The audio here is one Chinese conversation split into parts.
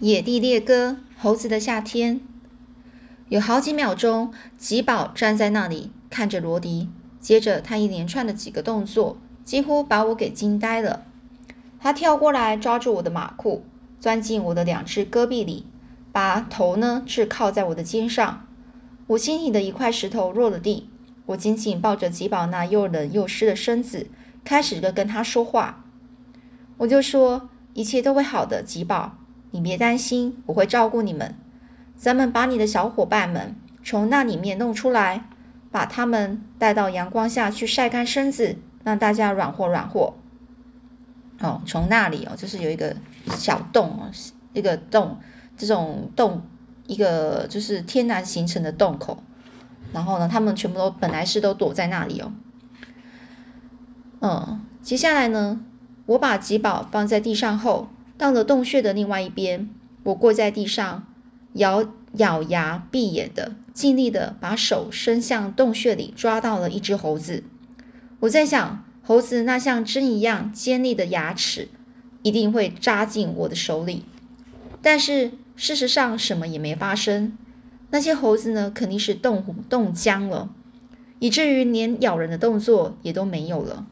野地猎歌，猴子的夏天。有好几秒钟，吉宝站在那里看着罗迪，接着他一连串的几个动作，几乎把我给惊呆了。他跳过来抓住我的马裤，钻进我的两只胳臂里，把头呢是靠在我的肩上。我心里的一块石头落了地，我紧紧抱着吉宝那又冷又湿的身子，开始的跟他说话。我就说：“一切都会好的，吉宝。”你别担心，我会照顾你们。咱们把你的小伙伴们从那里面弄出来，把他们带到阳光下去晒干身子，让大家软和软和。哦，从那里哦，就是有一个小洞哦，一个洞，这种洞，一个就是天然形成的洞口。然后呢，他们全部都本来是都躲在那里哦。嗯，接下来呢，我把吉宝放在地上后。到了洞穴的另外一边，我跪在地上，咬咬牙闭眼的，尽力的把手伸向洞穴里，抓到了一只猴子。我在想，猴子那像针一样尖利的牙齿，一定会扎进我的手里。但是事实上，什么也没发生。那些猴子呢，肯定是冻冻僵了，以至于连咬人的动作也都没有了。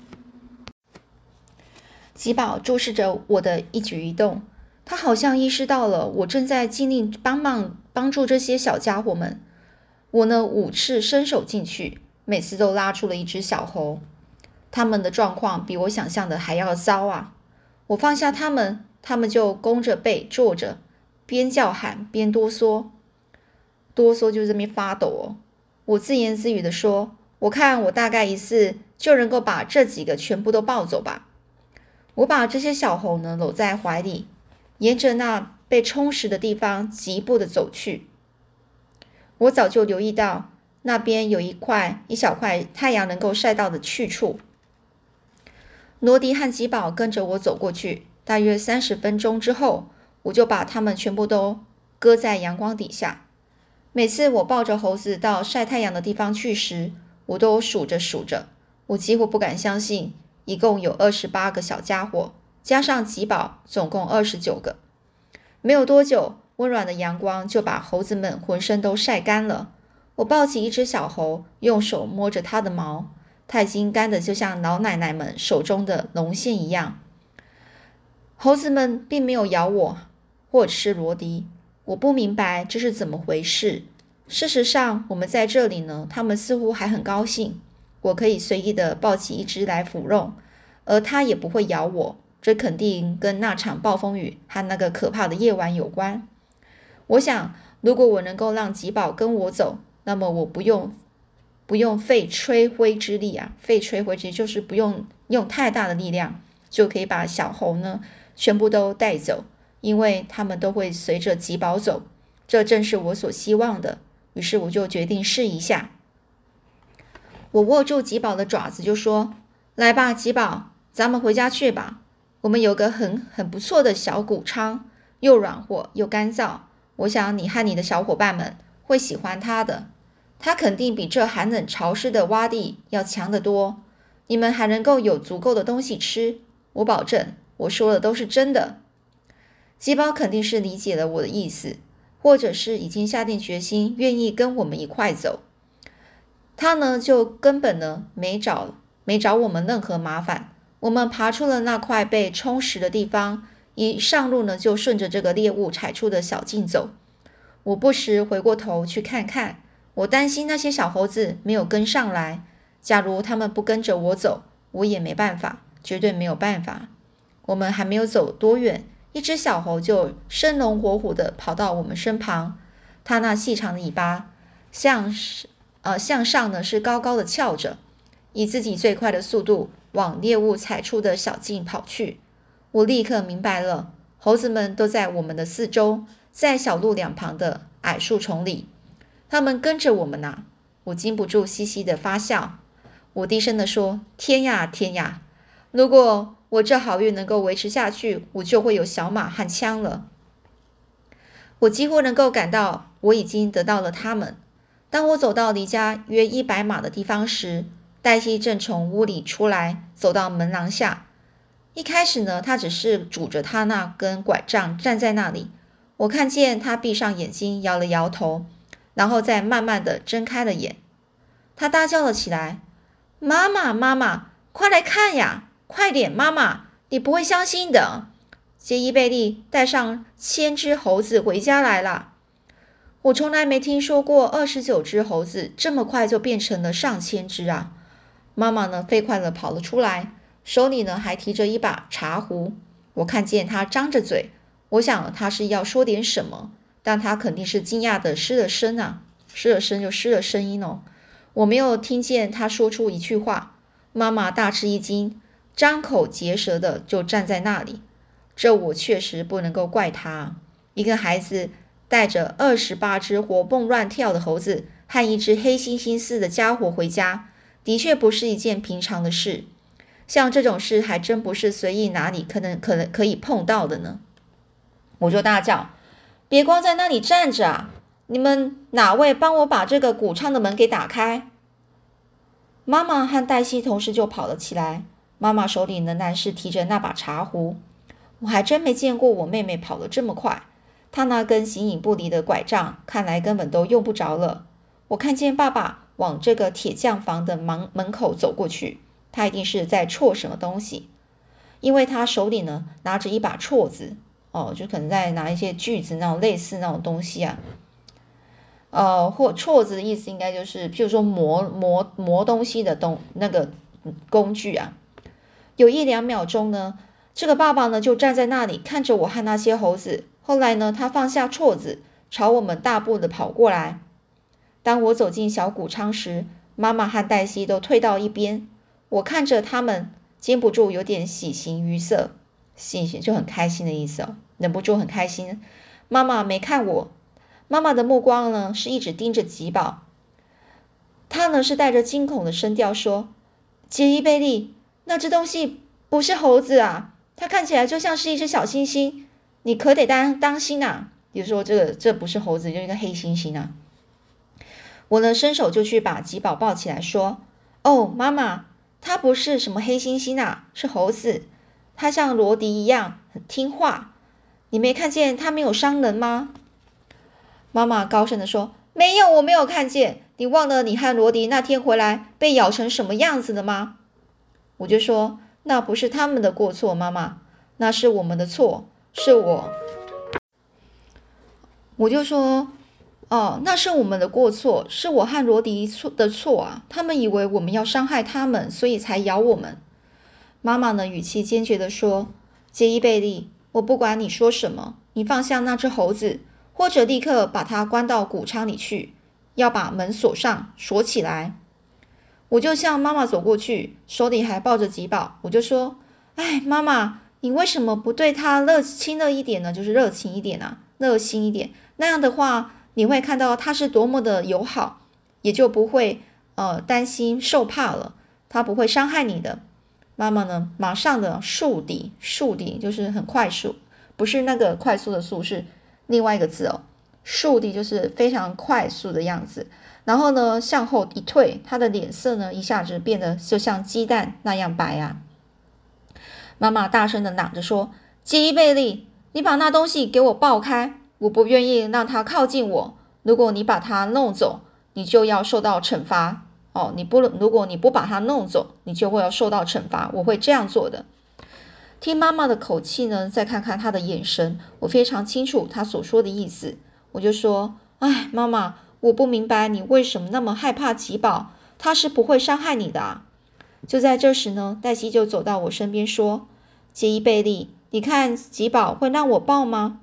吉宝注视着我的一举一动，他好像意识到了我正在尽力帮忙帮助这些小家伙们。我呢，五次伸手进去，每次都拉出了一只小猴。他们的状况比我想象的还要糟啊！我放下他们，他们就弓着背坐着，边叫喊边哆嗦，哆嗦就这边发抖哦。我自言自语的说：“我看我大概一次就能够把这几个全部都抱走吧。”我把这些小猴呢搂在怀里，沿着那被充实的地方疾步的走去。我早就留意到那边有一块一小块太阳能够晒到的去处。罗迪和吉宝跟着我走过去，大约三十分钟之后，我就把它们全部都搁在阳光底下。每次我抱着猴子到晒太阳的地方去时，我都数着数着，我几乎不敢相信。一共有二十八个小家伙，加上吉宝，总共二十九个。没有多久，温暖的阳光就把猴子们浑身都晒干了。我抱起一只小猴，用手摸着它的毛，它已经干的就像老奶奶们手中的龙线一样。猴子们并没有咬我，或者是罗迪。我不明白这是怎么回事。事实上，我们在这里呢，他们似乎还很高兴。我可以随意的抱起一只来抚弄，而它也不会咬我。这肯定跟那场暴风雨和那个可怕的夜晚有关。我想，如果我能够让吉宝跟我走，那么我不用不用费吹灰之力啊，费吹灰之力就是不用用太大的力量，就可以把小猴呢全部都带走，因为他们都会随着吉宝走。这正是我所希望的。于是我就决定试一下。我握住吉宝的爪子，就说：“来吧，吉宝，咱们回家去吧。我们有个很很不错的小谷仓，又软和又干燥。我想你和你的小伙伴们会喜欢它的。它肯定比这寒冷潮湿的洼地要强得多。你们还能够有足够的东西吃，我保证。我说的都是真的。”吉宝肯定是理解了我的意思，或者是已经下定决心，愿意跟我们一块走。他呢，就根本呢没找没找我们任何麻烦。我们爬出了那块被充实的地方，一上路呢就顺着这个猎物踩出的小径走。我不时回过头去看看，我担心那些小猴子没有跟上来。假如他们不跟着我走，我也没办法，绝对没有办法。我们还没有走多远，一只小猴就生龙活虎地跑到我们身旁，它那细长的尾巴像是。呃，向上呢是高高的翘着，以自己最快的速度往猎物踩出的小径跑去。我立刻明白了，猴子们都在我们的四周，在小路两旁的矮树丛里，他们跟着我们呢。我禁不住嘻嘻的发笑。我低声的说：“天呀天呀，如果我这好运能够维持下去，我就会有小马和枪了。我几乎能够感到我已经得到了他们。”当我走到离家约一百码的地方时，黛西正从屋里出来，走到门廊下。一开始呢，他只是拄着他那根拐杖站在那里。我看见他闭上眼睛，摇了摇头，然后再慢慢的睁开了眼。他大叫了起来：“妈妈，妈妈，快来看呀！快点，妈妈，你不会相信的。”杰伊贝利带上千只猴子回家来了。我从来没听说过二十九只猴子这么快就变成了上千只啊！妈妈呢，飞快地跑了出来，手里呢还提着一把茶壶。我看见她张着嘴。我想他是要说点什么，但他肯定是惊讶的失了声啊，失了声就失了声音哦。我没有听见他说出一句话。妈妈大吃一惊，张口结舌的就站在那里。这我确实不能够怪他。一个孩子带着二十八只活蹦乱跳的猴子和一只黑猩猩似的家伙回家，的确不是一件平常的事。像这种事还真不是随意哪里可能可能可以碰到的呢。我就大叫：“别光在那里站着啊！你们哪位帮我把这个谷仓的门给打开？”妈妈和黛西同时就跑了起来。妈妈手里仍然是提着那把茶壶。我还真没见过我妹妹跑得这么快。他那根形影不离的拐杖，看来根本都用不着了。我看见爸爸往这个铁匠房的门门口走过去，他一定是在锉什么东西，因为他手里呢拿着一把锉子。哦，就可能在拿一些锯子那种类似那种东西啊，呃，或锉子的意思应该就是，譬如说磨磨磨东西的东那个工具啊。有一两秒钟呢，这个爸爸呢就站在那里看着我和那些猴子。后来呢，他放下锉子，朝我们大步的跑过来。当我走进小谷仓时，妈妈和黛西都退到一边。我看着他们，禁不住有点喜形于色，喜形就很开心的意思哦。忍不住很开心。妈妈没看我，妈妈的目光呢是一直盯着吉宝。他呢是带着惊恐的声调说：“杰伊贝利，那只东西不是猴子啊，它看起来就像是一只小猩猩，你可得当当心呐。比如说这个这不是猴子，就是一个黑猩猩啊。”我呢伸手就去把吉宝抱起来说：“哦，妈妈，它不是什么黑猩猩啊，是猴子，它像罗迪一样很听话。”你没看见他没有伤人吗？妈妈高声的说：“没有，我没有看见。你忘了你和罗迪那天回来被咬成什么样子了吗？”我就说：“那不是他们的过错，妈妈，那是我们的错，是我。”我就说：“哦，那是我们的过错，是我和罗迪错的错啊！他们以为我们要伤害他们，所以才咬我们。”妈妈呢，语气坚决的说：“杰伊贝利。”我不管你说什么，你放下那只猴子，或者立刻把它关到谷仓里去，要把门锁上，锁起来。我就向妈妈走过去，手里还抱着吉宝。我就说：“哎，妈妈，你为什么不对他热亲热一点呢？就是热情一点啊，热心一点。那样的话，你会看到他是多么的友好，也就不会呃担心受怕了，他不会伤害你的。”妈妈呢？马上的速底，竖底就是很快速，不是那个快速的速，是另外一个字哦。竖底就是非常快速的样子。然后呢，向后一退，他的脸色呢一下子变得就像鸡蛋那样白啊。妈妈大声的嚷着说：“吉贝利，你把那东西给我抱开！我不愿意让它靠近我。如果你把它弄走，你就要受到惩罚。”哦，你不，如果你不把它弄走，你就会要受到惩罚。我会这样做的。听妈妈的口气呢，再看看她的眼神，我非常清楚她所说的意思。我就说：“哎，妈妈，我不明白你为什么那么害怕吉宝，他是不会伤害你的啊。”就在这时呢，黛西就走到我身边说：“杰伊贝利，你看吉宝会让我抱吗？”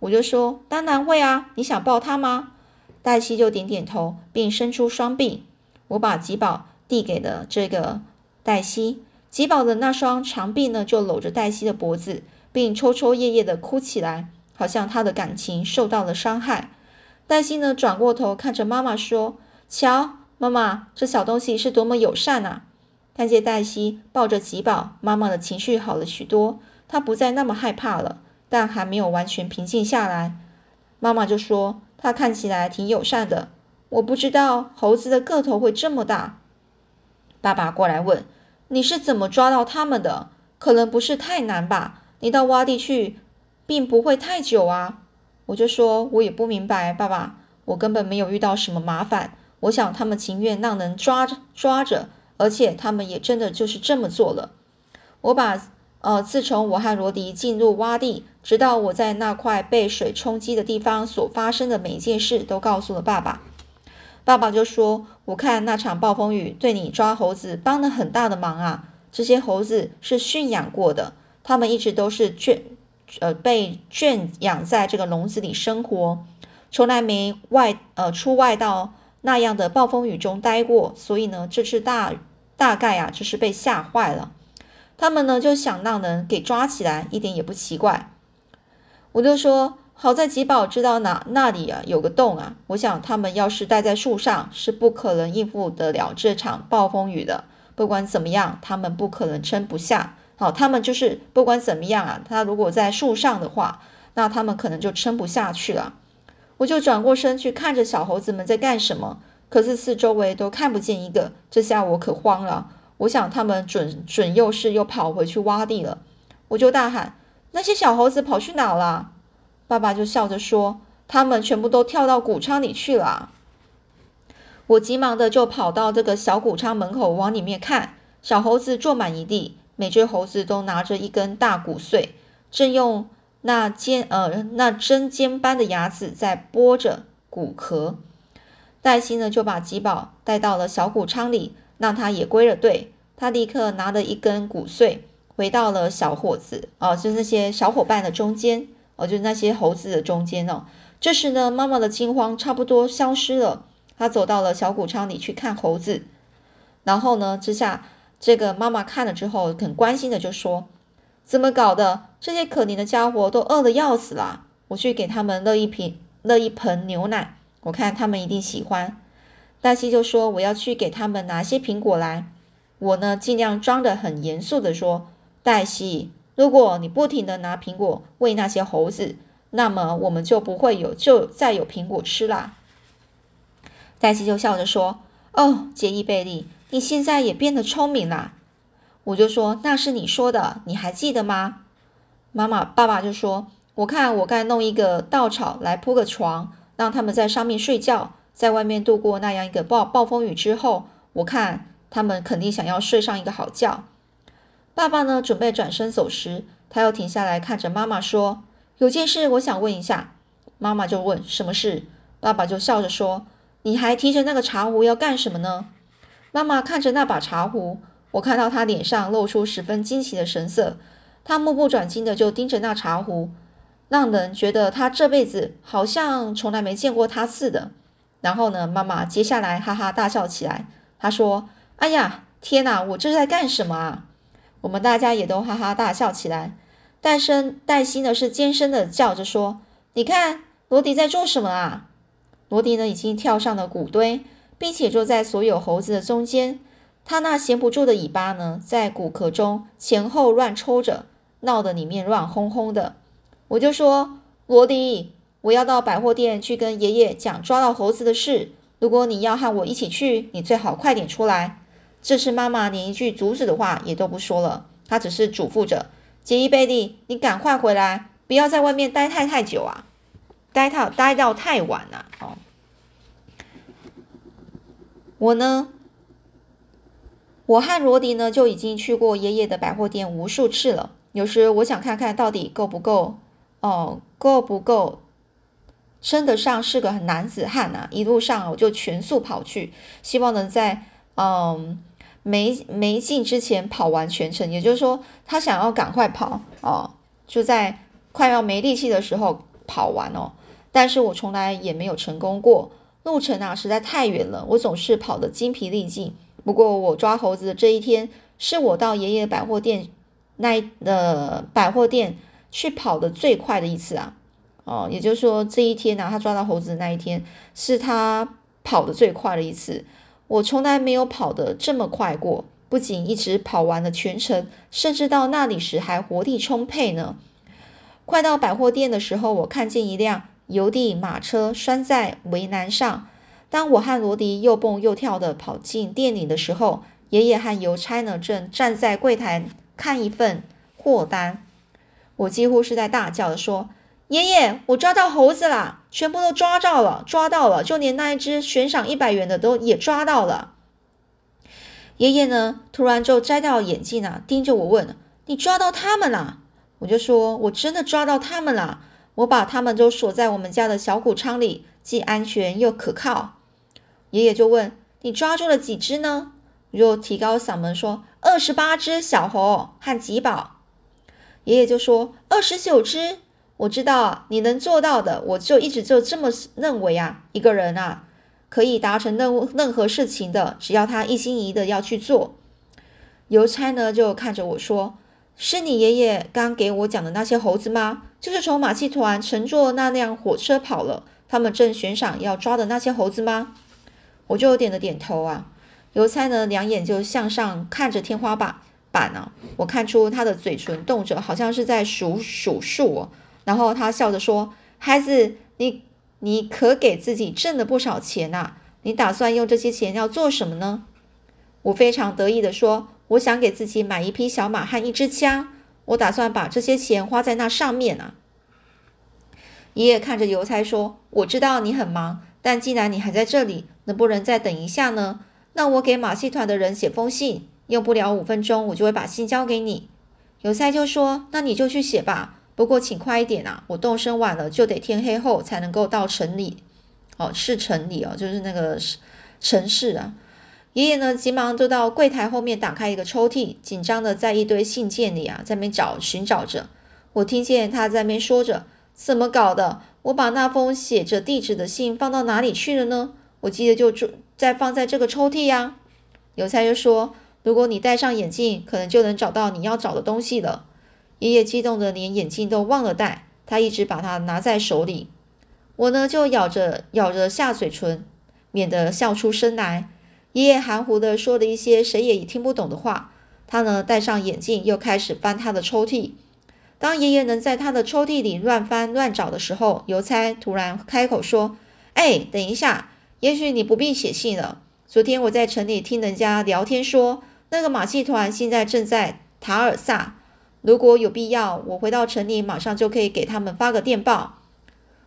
我就说：“当然会啊，你想抱他吗？”黛西就点点头，并伸出双臂。我把吉宝递给了这个黛西，吉宝的那双长臂呢，就搂着黛西的脖子，并抽抽噎噎的哭起来，好像他的感情受到了伤害。黛西呢，转过头看着妈妈说：“瞧，妈妈，这小东西是多么友善啊！”看见黛西抱着吉宝，妈妈的情绪好了许多，她不再那么害怕了，但还没有完全平静下来。妈妈就说：“她看起来挺友善的。”我不知道猴子的个头会这么大。爸爸过来问：“你是怎么抓到它们的？可能不是太难吧？你到洼地去，并不会太久啊。”我就说，我也不明白，爸爸，我根本没有遇到什么麻烦。我想他们情愿让人抓着抓着，而且他们也真的就是这么做了。我把呃，自从我和罗迪进入洼地，直到我在那块被水冲击的地方所发生的每一件事，都告诉了爸爸。爸爸就说：“我看那场暴风雨对你抓猴子帮了很大的忙啊！这些猴子是驯养过的，他们一直都是圈呃被圈养在这个笼子里生活，从来没外呃出外到那样的暴风雨中待过，所以呢，这次大大概啊就是被吓坏了。他们呢就想让人给抓起来，一点也不奇怪。”我就说。好在吉宝知道哪那里啊有个洞啊，我想他们要是待在树上，是不可能应付得了这场暴风雨的。不管怎么样，他们不可能撑不下。好，他们就是不管怎么样啊，他如果在树上的话，那他们可能就撑不下去了。我就转过身去看着小猴子们在干什么，可是四周围都看不见一个。这下我可慌了，我想他们准准又是又跑回去挖地了。我就大喊：“那些小猴子跑去哪了？”爸爸就笑着说：“他们全部都跳到谷仓里去了。”我急忙的就跑到这个小谷仓门口，往里面看，小猴子坐满一地，每只猴子都拿着一根大骨碎，正用那尖呃那针尖般的牙齿在剥着骨壳。黛西呢就把吉宝带到了小谷仓里，让他也归了队。他立刻拿了一根骨碎，回到了小伙子哦，就是那些小伙伴的中间。哦，就是那些猴子的中间哦。这时呢，妈妈的惊慌差不多消失了。她走到了小谷仓里去看猴子。然后呢，之下这个妈妈看了之后，很关心的就说：“怎么搞的？这些可怜的家伙都饿得要死了。我去给他们热一瓶、热一盆牛奶，我看他们一定喜欢。”黛西就说：“我要去给他们拿些苹果来。”我呢，尽量装得很严肃的说：“黛西。”如果你不停的拿苹果喂那些猴子，那么我们就不会有就再有苹果吃啦。黛西就笑着说：“哦，杰伊贝利，你现在也变得聪明啦。”我就说：“那是你说的，你还记得吗？”妈妈、爸爸就说：“我看我该弄一个稻草来铺个床，让他们在上面睡觉，在外面度过那样一个暴暴风雨之后，我看他们肯定想要睡上一个好觉。”爸爸呢？准备转身走时，他又停下来看着妈妈说：“有件事我想问一下。”妈妈就问：“什么事？”爸爸就笑着说：“你还提着那个茶壶要干什么呢？”妈妈看着那把茶壶，我看到他脸上露出十分惊奇的神色，他目不转睛的就盯着那茶壶，让人觉得他这辈子好像从来没见过他似的。然后呢，妈妈接下来哈哈大笑起来，她说：“哎呀，天哪，我这是在干什么啊？”我们大家也都哈哈大笑起来。戴森、黛西呢是尖声的叫着说：“你看，罗迪在做什么啊？”罗迪呢已经跳上了谷堆，并且坐在所有猴子的中间。他那闲不住的尾巴呢，在骨壳中前后乱抽着，闹得里面乱哄哄的。我就说：“罗迪，我要到百货店去跟爷爷讲抓到猴子的事。如果你要和我一起去，你最好快点出来。”这次妈妈连一句阻止的话也都不说了，她只是嘱咐着杰伊贝利：“你赶快回来，不要在外面待太太久啊，待到待到太晚了。”哦，我呢，我和罗迪呢就已经去过爷爷的百货店无数次了。有时我想看看到底够不够，哦，够不够称得上是个男子汉啊！一路上我就全速跑去，希望能在嗯。没没进之前跑完全程，也就是说他想要赶快跑哦，就在快要没力气的时候跑完哦。但是我从来也没有成功过，路程啊实在太远了，我总是跑得精疲力尽。不过我抓猴子的这一天，是我到爷爷百货店那呃百货店去跑的最快的一次啊哦，也就是说这一天呢，他抓到猴子的那一天是他跑的最快的一次。我从来没有跑得这么快过，不仅一直跑完了全程，甚至到那里时还活力充沛呢。快到百货店的时候，我看见一辆邮递马车拴在围栏上。当我和罗迪又蹦又跳地跑进店里的时候，爷爷和邮差呢正站在柜台看一份货单。我几乎是在大叫的说：“爷爷，我抓到猴子啦！全部都抓到了，抓到了，就连那一只悬赏一百元的都也抓到了。爷爷呢，突然就摘掉眼镜啊，盯着我问：“你抓到他们了？”我就说：“我真的抓到他们了，我把他们都锁在我们家的小谷仓里，既安全又可靠。”爷爷就问：“你抓住了几只呢？”我就提高嗓门说：“二十八只小猴和吉宝。”爷爷就说：“二十九只。”我知道你能做到的，我就一直就这么认为啊。一个人啊，可以达成任任何事情的，只要他一心一意的要去做。邮差呢，就看着我说：“是你爷爷刚给我讲的那些猴子吗？就是从马戏团乘坐那辆火车跑了，他们正悬赏要抓的那些猴子吗？”我就点了点头啊。邮差呢，两眼就向上看着天花板板啊，我看出他的嘴唇动着，好像是在数数数哦。然后他笑着说：“孩子，你你可给自己挣了不少钱呐！你打算用这些钱要做什么呢？”我非常得意地说：“我想给自己买一匹小马和一支枪，我打算把这些钱花在那上面呢。”爷爷看着邮差说：“我知道你很忙，但既然你还在这里，能不能再等一下呢？那我给马戏团的人写封信，用不了五分钟，我就会把信交给你。”邮差就说：“那你就去写吧。”不过请快一点啊！我动身晚了，就得天黑后才能够到城里。哦，是城里哦，就是那个城市啊。爷爷呢，急忙就到柜台后面打开一个抽屉，紧张的在一堆信件里啊，在那找寻找着。我听见他在那说着：“怎么搞的？我把那封写着地址的信放到哪里去了呢？我记得就再放在这个抽屉呀。”邮差就说：“如果你戴上眼镜，可能就能找到你要找的东西了。”爷爷激动的连眼镜都忘了戴，他一直把它拿在手里。我呢就咬着咬着下嘴唇，免得笑出声来。爷爷含糊的说了一些谁也听不懂的话。他呢戴上眼镜，又开始翻他的抽屉。当爷爷能在他的抽屉里乱翻乱找的时候，邮差突然开口说：“哎，等一下，也许你不必写信了。昨天我在城里听人家聊天说，那个马戏团现在正在塔尔萨。”如果有必要，我回到城里，马上就可以给他们发个电报。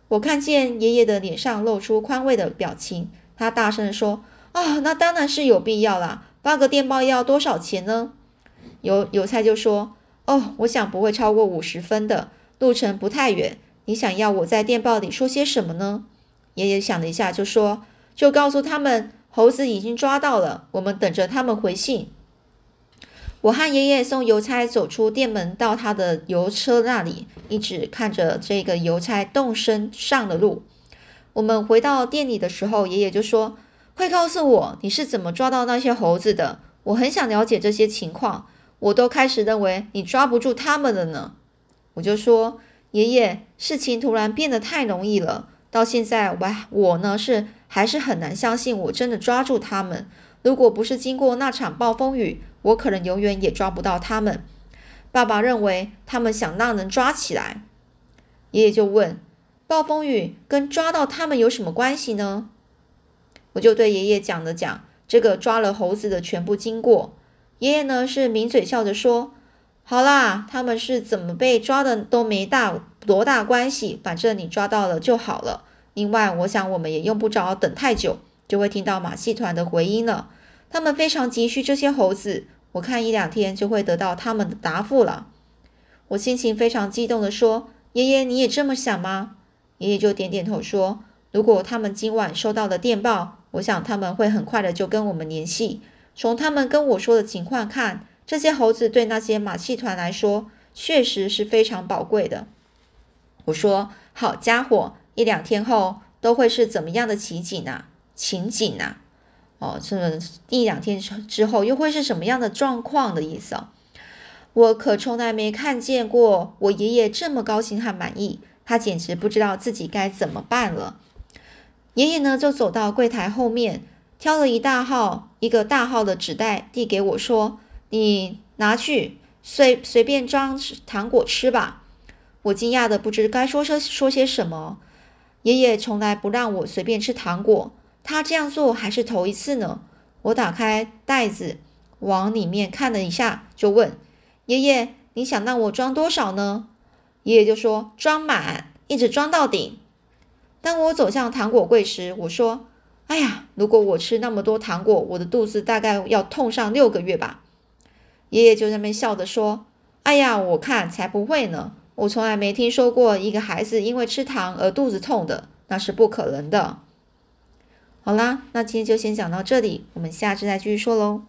我看见爷爷的脸上露出宽慰的表情，他大声地说：“啊，那当然是有必要啦！发个电报要多少钱呢？”邮邮差就说：“哦，我想不会超过五十分的，路程不太远。你想要我在电报里说些什么呢？”爷爷想了一下，就说：“就告诉他们，猴子已经抓到了，我们等着他们回信。”我和爷爷送邮差走出店门，到他的邮车那里，一直看着这个邮差动身上了路。我们回到店里的时候，爷爷就说：“快告诉我，你是怎么抓到那些猴子的？我很想了解这些情况。我都开始认为你抓不住他们了呢。”我就说：“爷爷，事情突然变得太容易了，到现在我我呢是还是很难相信我真的抓住他们。如果不是经过那场暴风雨。”我可能永远也抓不到他们。爸爸认为他们想让人抓起来。爷爷就问：“暴风雨跟抓到他们有什么关系呢？”我就对爷爷讲了讲这个抓了猴子的全部经过。爷爷呢是抿嘴笑着说：“好啦，他们是怎么被抓的都没大多大关系，反正你抓到了就好了。另外，我想我们也用不着等太久，就会听到马戏团的回音了。他们非常急需这些猴子。”我看一两天就会得到他们的答复了。我心情非常激动地说：“爷爷，你也这么想吗？”爷爷就点点头说：“如果他们今晚收到的电报，我想他们会很快的就跟我们联系。从他们跟我说的情况看，这些猴子对那些马戏团来说确实是非常宝贵的。”我说：“好家伙，一两天后都会是怎么样的奇景啊？情景啊？”哦，这么一两天之后又会是什么样的状况的意思啊？我可从来没看见过我爷爷这么高兴和满意，他简直不知道自己该怎么办了。爷爷呢，就走到柜台后面，挑了一大号一个大号的纸袋递给我说：“你拿去随随便装糖果吃吧。”我惊讶的不知该说说说些什么。爷爷从来不让我随便吃糖果。他这样做还是头一次呢。我打开袋子，往里面看了一下，就问爷爷：“你想让我装多少呢？”爷爷就说：“装满。”一直装到顶。当我走向糖果柜时，我说：“哎呀，如果我吃那么多糖果，我的肚子大概要痛上六个月吧。”爷爷就在那边笑着说：“哎呀，我看才不会呢！我从来没听说过一个孩子因为吃糖而肚子痛的，那是不可能的。”好啦，那今天就先讲到这里，我们下次再继续说喽。